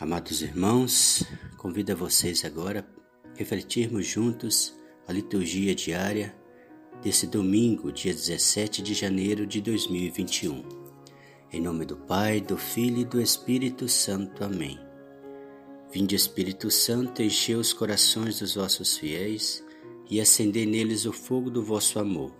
Amados irmãos, convido a vocês agora a refletirmos juntos a liturgia diária desse domingo, dia 17 de janeiro de 2021. Em nome do Pai, do Filho e do Espírito Santo. Amém. Vinde, Espírito Santo, enchei os corações dos vossos fiéis e acendei neles o fogo do vosso amor.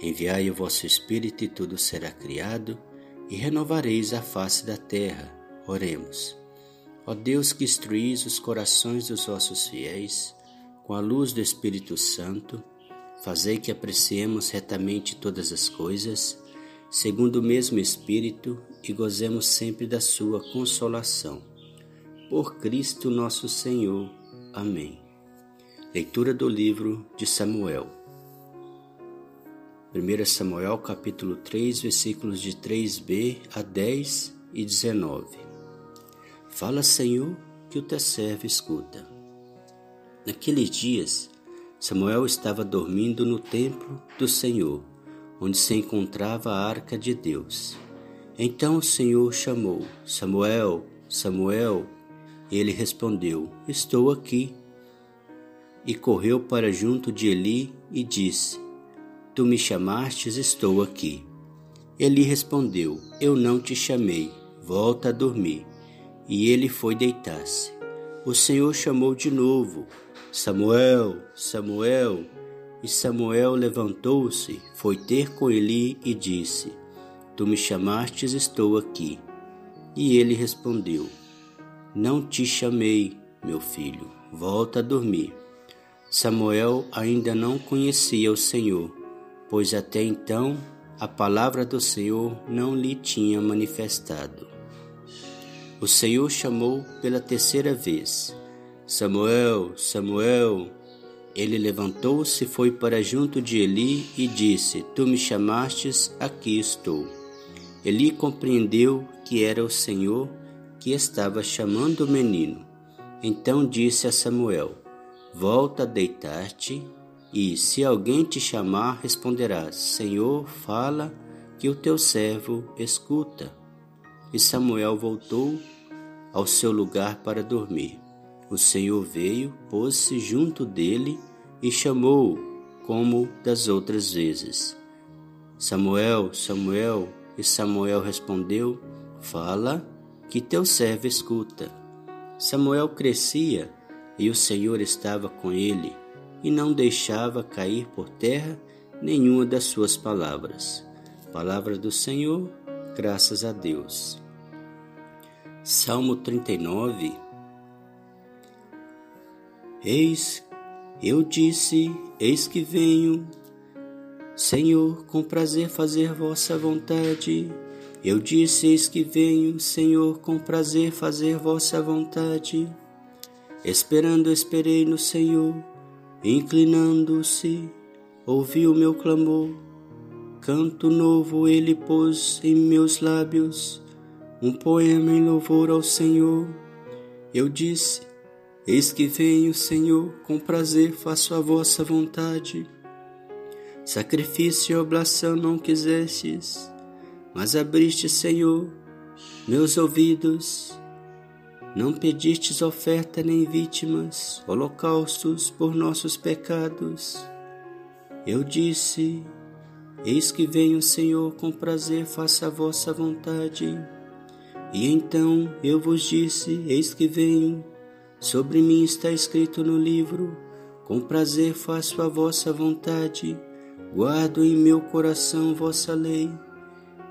Enviai o vosso Espírito e tudo será criado, e renovareis a face da terra. Oremos. Ó Deus que instruís os corações dos vossos fiéis, com a luz do Espírito Santo, fazei que apreciemos retamente todas as coisas, segundo o mesmo Espírito, e gozemos sempre da sua consolação. Por Cristo nosso Senhor. Amém. Leitura do livro de Samuel. 1 Samuel capítulo 3, versículos de 3b a 10 e 19. Fala, Senhor, que o teu servo escuta. Naqueles dias, Samuel estava dormindo no templo do Senhor, onde se encontrava a arca de Deus. Então o Senhor chamou: Samuel, Samuel. Ele respondeu: Estou aqui. E correu para junto de Eli e disse: Tu me chamastes, estou aqui. Eli respondeu: Eu não te chamei, volta a dormir e ele foi deitar-se. O Senhor chamou de novo: Samuel, Samuel. E Samuel levantou-se, foi ter com Eli e disse: Tu me chamastes, estou aqui. E ele respondeu: Não te chamei, meu filho, volta a dormir. Samuel ainda não conhecia o Senhor, pois até então a palavra do Senhor não lhe tinha manifestado. O Senhor chamou pela terceira vez: Samuel, Samuel. Ele levantou-se, foi para junto de Eli e disse: Tu me chamastes, aqui estou. Eli compreendeu que era o Senhor que estava chamando o menino. Então disse a Samuel: Volta a deitar-te, e se alguém te chamar, responderás: Senhor, fala, que o teu servo escuta. E Samuel voltou ao seu lugar para dormir. O Senhor veio, pôs-se junto dele e chamou-o, como das outras vezes. Samuel, Samuel, e Samuel respondeu: Fala, que teu servo escuta. Samuel crescia e o Senhor estava com ele e não deixava cair por terra nenhuma das suas palavras. Palavra do Senhor, graças a Deus. Salmo 39 Eis, eu disse, eis que venho, Senhor, com prazer fazer vossa vontade. Eu disse, eis que venho, Senhor, com prazer fazer vossa vontade. Esperando, esperei no Senhor, inclinando-se, ouviu meu clamor. Canto novo ele pôs em meus lábios um poema em louvor ao Senhor. Eu disse: Eis que venho, Senhor, com prazer faço a vossa vontade. Sacrifício e oblação não quisestes, mas abriste, Senhor, meus ouvidos. Não pedistes oferta nem vítimas, holocaustos por nossos pecados. Eu disse: Eis que venho, Senhor, com prazer faça a vossa vontade. E então eu vos disse: Eis que venho, sobre mim está escrito no livro, com prazer faço a vossa vontade, guardo em meu coração vossa lei.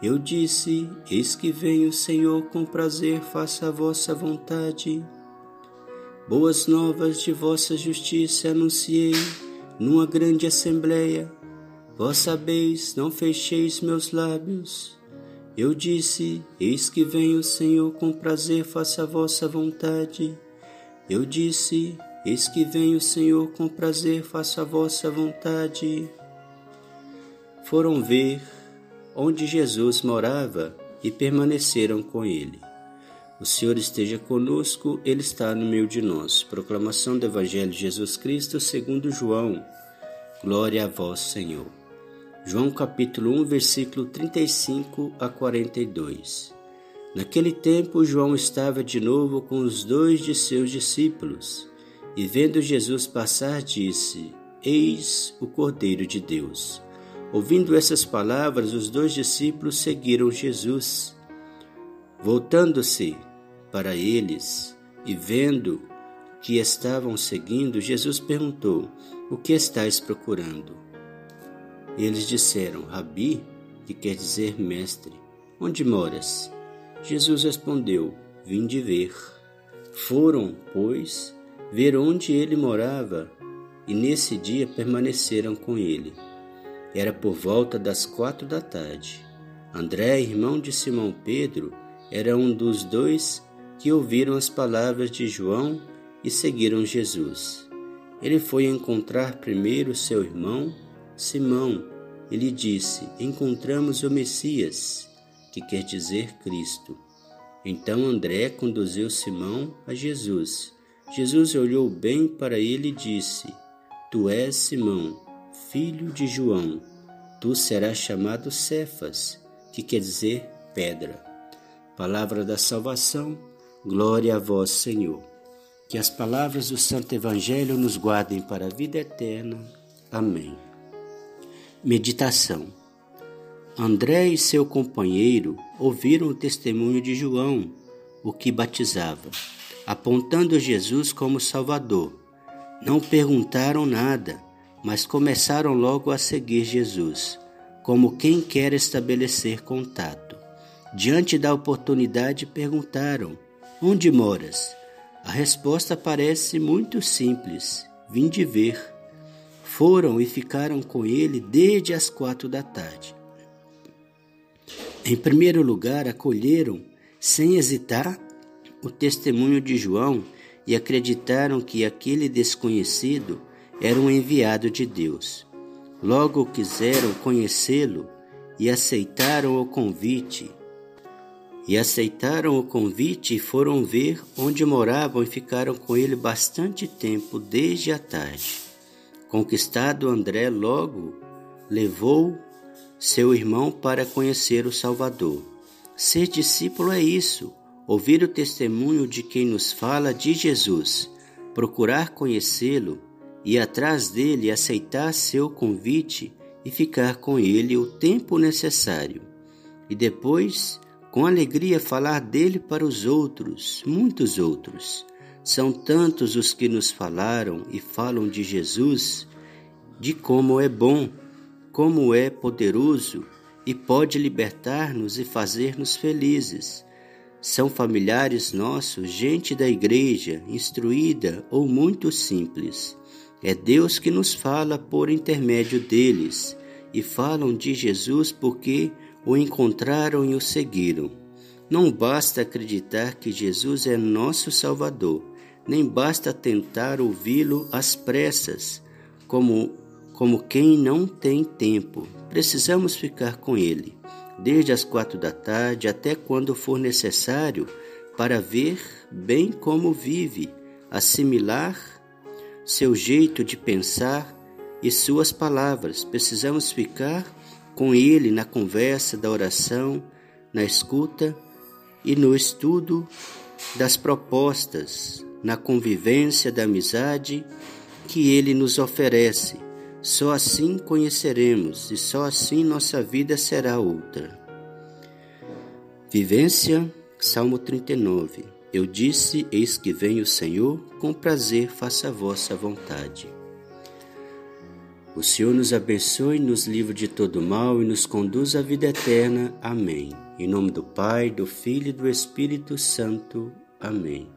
Eu disse: Eis que venho, Senhor, com prazer faça a vossa vontade. Boas novas de vossa justiça anunciei numa grande assembleia. Vós sabeis, não fecheis meus lábios. Eu disse: Eis que vem o Senhor com prazer, faça a vossa vontade. Eu disse: Eis que vem o Senhor com prazer, faça a vossa vontade. Foram ver onde Jesus morava e permaneceram com ele. O Senhor esteja conosco, Ele está no meio de nós. Proclamação do Evangelho de Jesus Cristo segundo João. Glória a vós, Senhor. João capítulo 1, versículo 35 a 42. Naquele tempo, João estava de novo com os dois de seus discípulos, e vendo Jesus passar, disse: Eis o Cordeiro de Deus. Ouvindo essas palavras, os dois discípulos seguiram Jesus. Voltando-se para eles e vendo que estavam seguindo, Jesus perguntou: O que estáis procurando? Eles disseram: Rabi, que quer dizer mestre, onde moras? Jesus respondeu: Vim de ver. Foram, pois, ver onde ele morava, e nesse dia permaneceram com ele. Era por volta das quatro da tarde. André, irmão de Simão Pedro, era um dos dois que ouviram as palavras de João e seguiram Jesus. Ele foi encontrar primeiro seu irmão, Simão, e lhe disse: Encontramos o Messias, que quer dizer Cristo. Então André conduziu Simão a Jesus. Jesus olhou bem para ele e disse: Tu és Simão, filho de João. Tu serás chamado Cefas, que quer dizer pedra. Palavra da salvação, glória a vós, Senhor. Que as palavras do Santo Evangelho nos guardem para a vida eterna. Amém. Meditação. André e seu companheiro ouviram o testemunho de João, o que batizava, apontando Jesus como Salvador. Não perguntaram nada, mas começaram logo a seguir Jesus, como quem quer estabelecer contato. Diante da oportunidade, perguntaram: Onde moras? A resposta parece muito simples: Vim de ver. Foram e ficaram com ele desde as quatro da tarde. Em primeiro lugar, acolheram, sem hesitar, o testemunho de João e acreditaram que aquele desconhecido era um enviado de Deus. Logo quiseram conhecê-lo e aceitaram o convite. E aceitaram o convite e foram ver onde moravam e ficaram com ele bastante tempo, desde a tarde. Conquistado, André logo levou seu irmão para conhecer o Salvador. Ser discípulo é isso, ouvir o testemunho de quem nos fala de Jesus, procurar conhecê-lo, ir atrás dele, aceitar seu convite e ficar com ele o tempo necessário. E depois, com alegria, falar dele para os outros, muitos outros. São tantos os que nos falaram e falam de Jesus, de como é bom, como é poderoso e pode libertar-nos e fazer-nos felizes. São familiares nossos, gente da igreja, instruída ou muito simples. É Deus que nos fala por intermédio deles e falam de Jesus porque o encontraram e o seguiram. Não basta acreditar que Jesus é nosso Salvador nem basta tentar ouvi-lo às pressas, como, como quem não tem tempo. Precisamos ficar com ele, desde as quatro da tarde até quando for necessário, para ver bem como vive, assimilar seu jeito de pensar e suas palavras. Precisamos ficar com ele na conversa da oração, na escuta e no estudo das propostas na convivência da amizade que Ele nos oferece. Só assim conheceremos e só assim nossa vida será outra. Vivência, Salmo 39. Eu disse: Eis que vem o Senhor, com prazer faça a vossa vontade. O Senhor nos abençoe, nos livre de todo mal e nos conduz à vida eterna. Amém. Em nome do Pai, do Filho e do Espírito Santo. Amém.